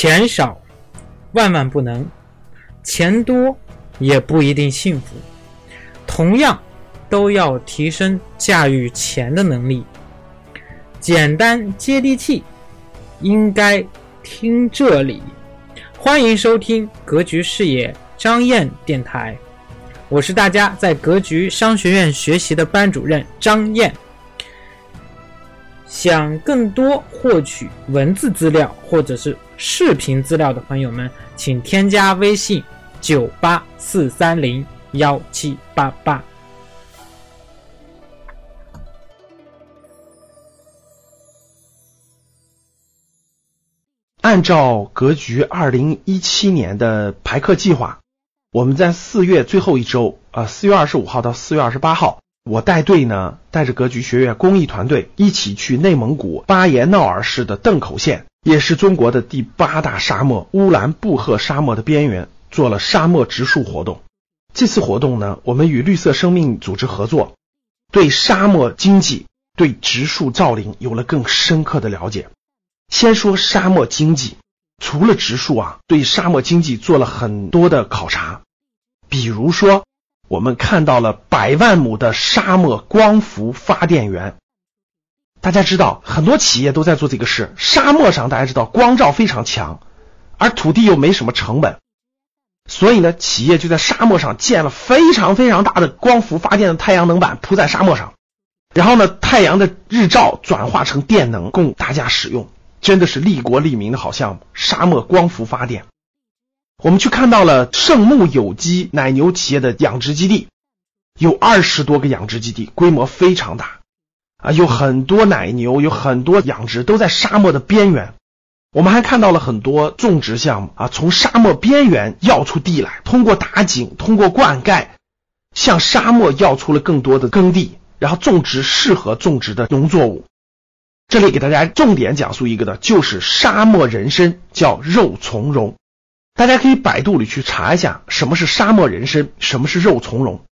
钱少万万不能，钱多也不一定幸福。同样，都要提升驾驭钱的能力。简单接地气，应该听这里。欢迎收听格局视野张燕电台，我是大家在格局商学院学习的班主任张燕。想更多获取文字资料或者是视频资料的朋友们，请添加微信九八四三零幺七八八。按照格局二零一七年的排课计划，我们在四月最后一周，啊，四月二十五号到四月二十八号。我带队呢，带着格局学院公益团队一起去内蒙古巴彦淖尔市的邓口县，也是中国的第八大沙漠乌兰布和沙漠的边缘，做了沙漠植树活动。这次活动呢，我们与绿色生命组织合作，对沙漠经济、对植树造林有了更深刻的了解。先说沙漠经济，除了植树啊，对沙漠经济做了很多的考察，比如说。我们看到了百万亩的沙漠光伏发电园。大家知道，很多企业都在做这个事。沙漠上，大家知道光照非常强，而土地又没什么成本，所以呢，企业就在沙漠上建了非常非常大的光伏发电的太阳能板，铺在沙漠上，然后呢，太阳的日照转化成电能供大家使用，真的是利国利民的好项目——沙漠光伏发电。我们去看到了圣牧有机奶牛企业的养殖基地，有二十多个养殖基地，规模非常大啊，有很多奶牛，有很多养殖都在沙漠的边缘。我们还看到了很多种植项目啊，从沙漠边缘要出地来，通过打井，通过灌溉，向沙漠要出了更多的耕地，然后种植适合种植的农作物。这里给大家重点讲述一个的，就是沙漠人参，叫肉苁蓉。大家可以百度里去查一下什么是沙漠人参，什么是肉苁蓉。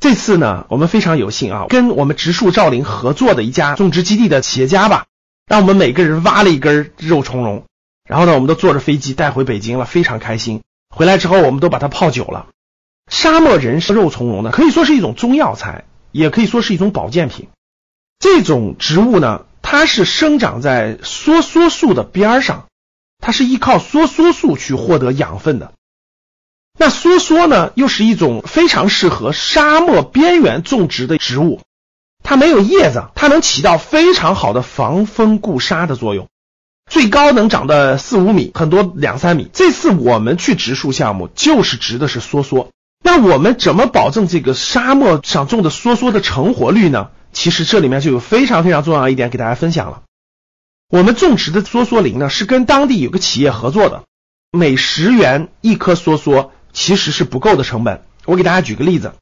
这次呢，我们非常有幸啊，跟我们植树造林合作的一家种植基地的企业家吧，让我们每个人挖了一根肉苁蓉，然后呢，我们都坐着飞机带回北京了，非常开心。回来之后，我们都把它泡酒了。沙漠人参肉苁蓉呢，可以说是一种中药材，也可以说是一种保健品。这种植物呢，它是生长在梭梭树的边上。它是依靠梭梭树去获得养分的，那梭梭呢，又是一种非常适合沙漠边缘种植的植物。它没有叶子，它能起到非常好的防风固沙的作用，最高能长到四五米，很多两三米。这次我们去植树项目，就是植的是梭梭。那我们怎么保证这个沙漠上种的梭梭的成活率呢？其实这里面就有非常非常重要的一点给大家分享了。我们种植的梭梭林呢，是跟当地有个企业合作的，每十元一棵梭梭其实是不够的成本。我给大家举个例子，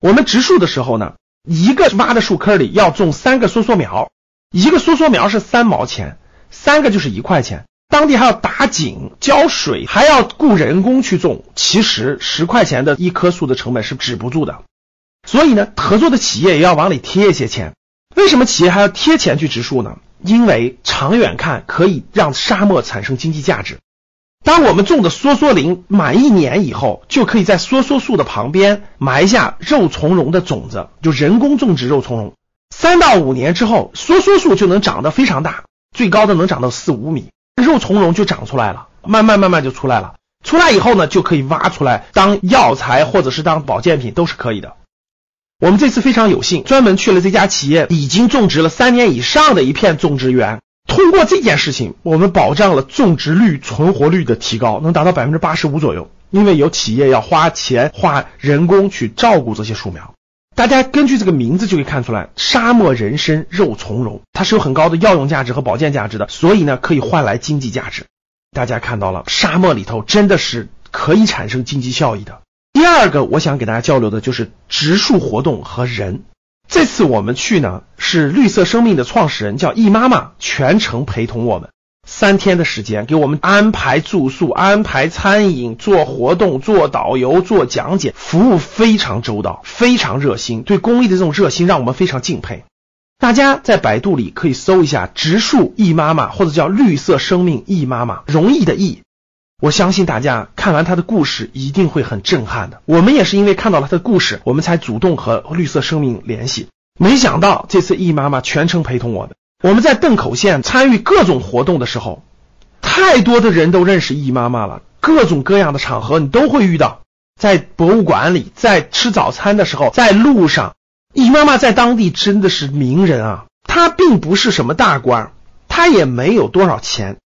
我们植树的时候呢，一个挖的树坑里要种三个梭梭苗，一个梭梭苗是三毛钱，三个就是一块钱。当地还要打井、浇水，还要雇人工去种，其实十块钱的一棵树的成本是止不住的。所以呢，合作的企业也要往里贴一些钱。为什么企业还要贴钱去植树呢？因为长远看可以让沙漠产生经济价值。当我们种的梭梭林满一年以后，就可以在梭梭树的旁边埋下肉苁蓉的种子，就人工种植肉苁蓉。三到五年之后，梭梭树就能长得非常大，最高的能长到四五米，肉苁蓉就长出来了，慢慢慢慢就出来了。出来以后呢，就可以挖出来当药材或者是当保健品都是可以的。我们这次非常有幸，专门去了这家企业已经种植了三年以上的一片种植园。通过这件事情，我们保障了种植率、存活率的提高，能达到百分之八十五左右。因为有企业要花钱、花人工去照顾这些树苗。大家根据这个名字就可以看出来，沙漠人参肉苁蓉，它是有很高的药用价值和保健价值的，所以呢，可以换来经济价值。大家看到了，沙漠里头真的是可以产生经济效益的。第二个，我想给大家交流的就是植树活动和人。这次我们去呢，是绿色生命的创始人叫易妈妈全程陪同我们，三天的时间给我们安排住宿、安排餐饮、做活动、做导游、做讲解，服务非常周到，非常热心。对公益的这种热心让我们非常敬佩。大家在百度里可以搜一下“植树易妈妈”或者叫“绿色生命易妈妈”，容易的易。我相信大家看完她的故事一定会很震撼的。我们也是因为看到了她的故事，我们才主动和绿色生命联系。没想到这次易妈妈全程陪同我的。我们在邓口县参与各种活动的时候，太多的人都认识易妈妈了。各种各样的场合你都会遇到，在博物馆里，在吃早餐的时候，在路上。易妈妈在当地真的是名人啊！她并不是什么大官，她也没有多少钱，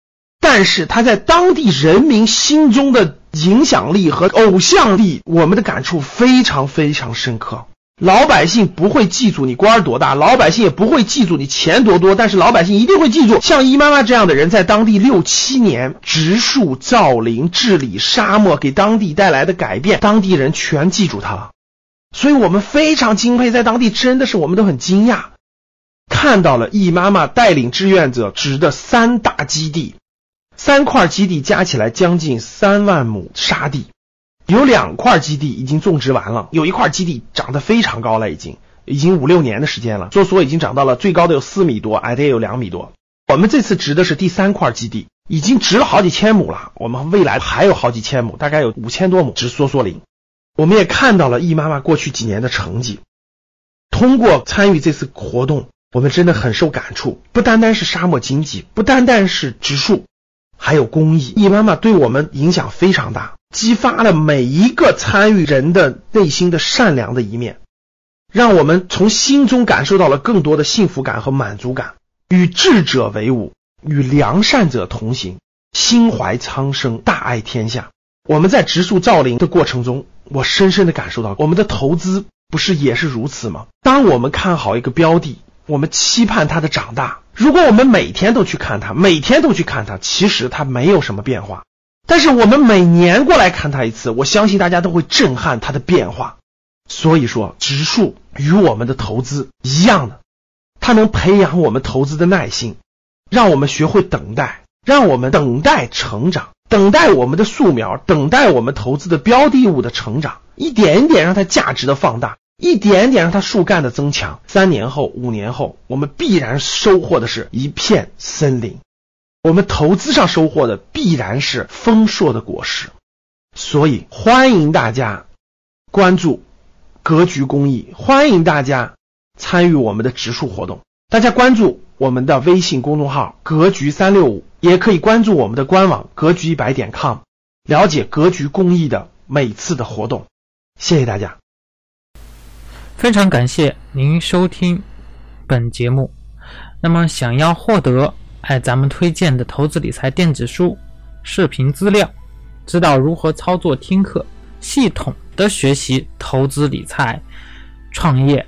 但是他在当地人民心中的影响力和偶像力，我们的感触非常非常深刻。老百姓不会记住你官儿多大，老百姓也不会记住你钱多多，但是老百姓一定会记住像易妈妈这样的人，在当地六七年植树造林、治理沙漠，给当地带来的改变，当地人全记住他了。所以我们非常敬佩，在当地真的是我们都很惊讶，看到了易妈妈带领志愿者植的三大基地，三块基地加起来将近三万亩沙地，有两块基地已经种植完了，有一块基地长得非常高了，已经已经五六年的时间了，梭梭已经长到了最高的有四米多，矮的也有两米多。我们这次植的是第三块基地，已经植了好几千亩了，我们未来还有好几千亩，大概有五千多亩植梭梭林。我们也看到了易妈妈过去几年的成绩。通过参与这次活动，我们真的很受感触。不单单是沙漠经济，不单单是植树，还有公益。易妈妈对我们影响非常大，激发了每一个参与人的内心的善良的一面，让我们从心中感受到了更多的幸福感和满足感。与智者为伍，与良善者同行，心怀苍生，大爱天下。我们在植树造林的过程中。我深深的感受到，我们的投资不是也是如此吗？当我们看好一个标的，我们期盼它的长大。如果我们每天都去看它，每天都去看它，其实它没有什么变化。但是我们每年过来看它一次，我相信大家都会震撼它的变化。所以说，植树与我们的投资一样的，它能培养我们投资的耐心，让我们学会等待，让我们等待成长。等待我们的树苗，等待我们投资的标的物的成长，一点一点让它价值的放大，一点点让它树干的增强。三年后、五年后，我们必然收获的是一片森林，我们投资上收获的必然是丰硕的果实。所以，欢迎大家关注格局公益，欢迎大家参与我们的植树活动。大家关注我们的微信公众号“格局三六五”。也可以关注我们的官网格局一百点 com，了解格局公益的每次的活动。谢谢大家，非常感谢您收听本节目。那么，想要获得哎咱们推荐的投资理财电子书、视频资料，知道如何操作听课，系统的学习投资理财、创业，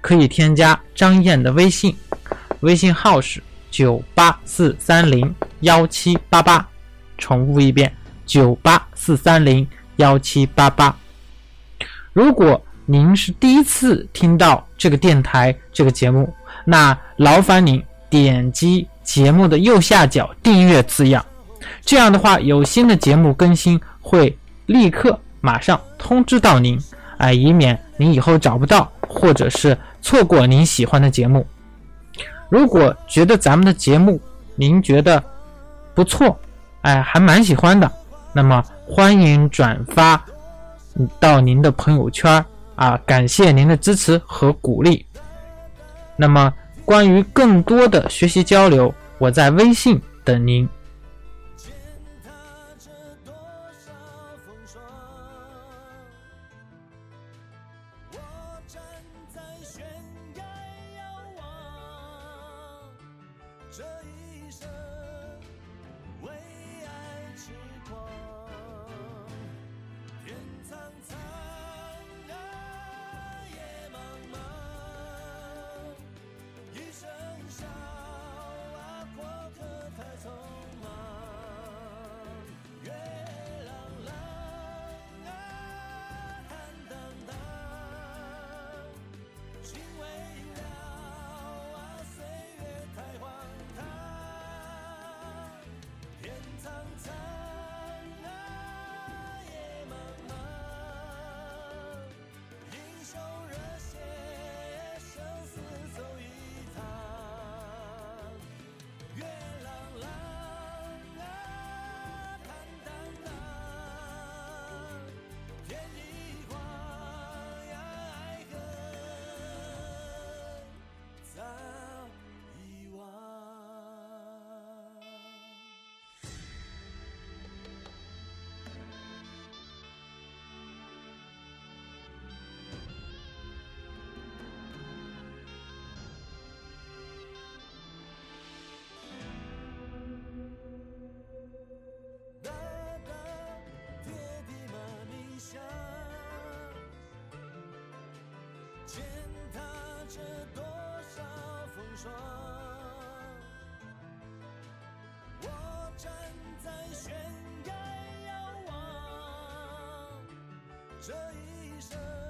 可以添加张燕的微信，微信号是。九八四三零幺七八八，重复一遍，九八四三零幺七八八。如果您是第一次听到这个电台这个节目，那劳烦您点击节目的右下角订阅字样，这样的话有新的节目更新会立刻马上通知到您，哎，以免您以后找不到或者是错过您喜欢的节目。如果觉得咱们的节目您觉得不错，哎，还蛮喜欢的，那么欢迎转发到您的朋友圈啊感谢您的支持和鼓励。那么关于更多的学习交流我在微信等您。我站在悬崖遥望这一生着多少风霜，我站在悬崖遥望这一生。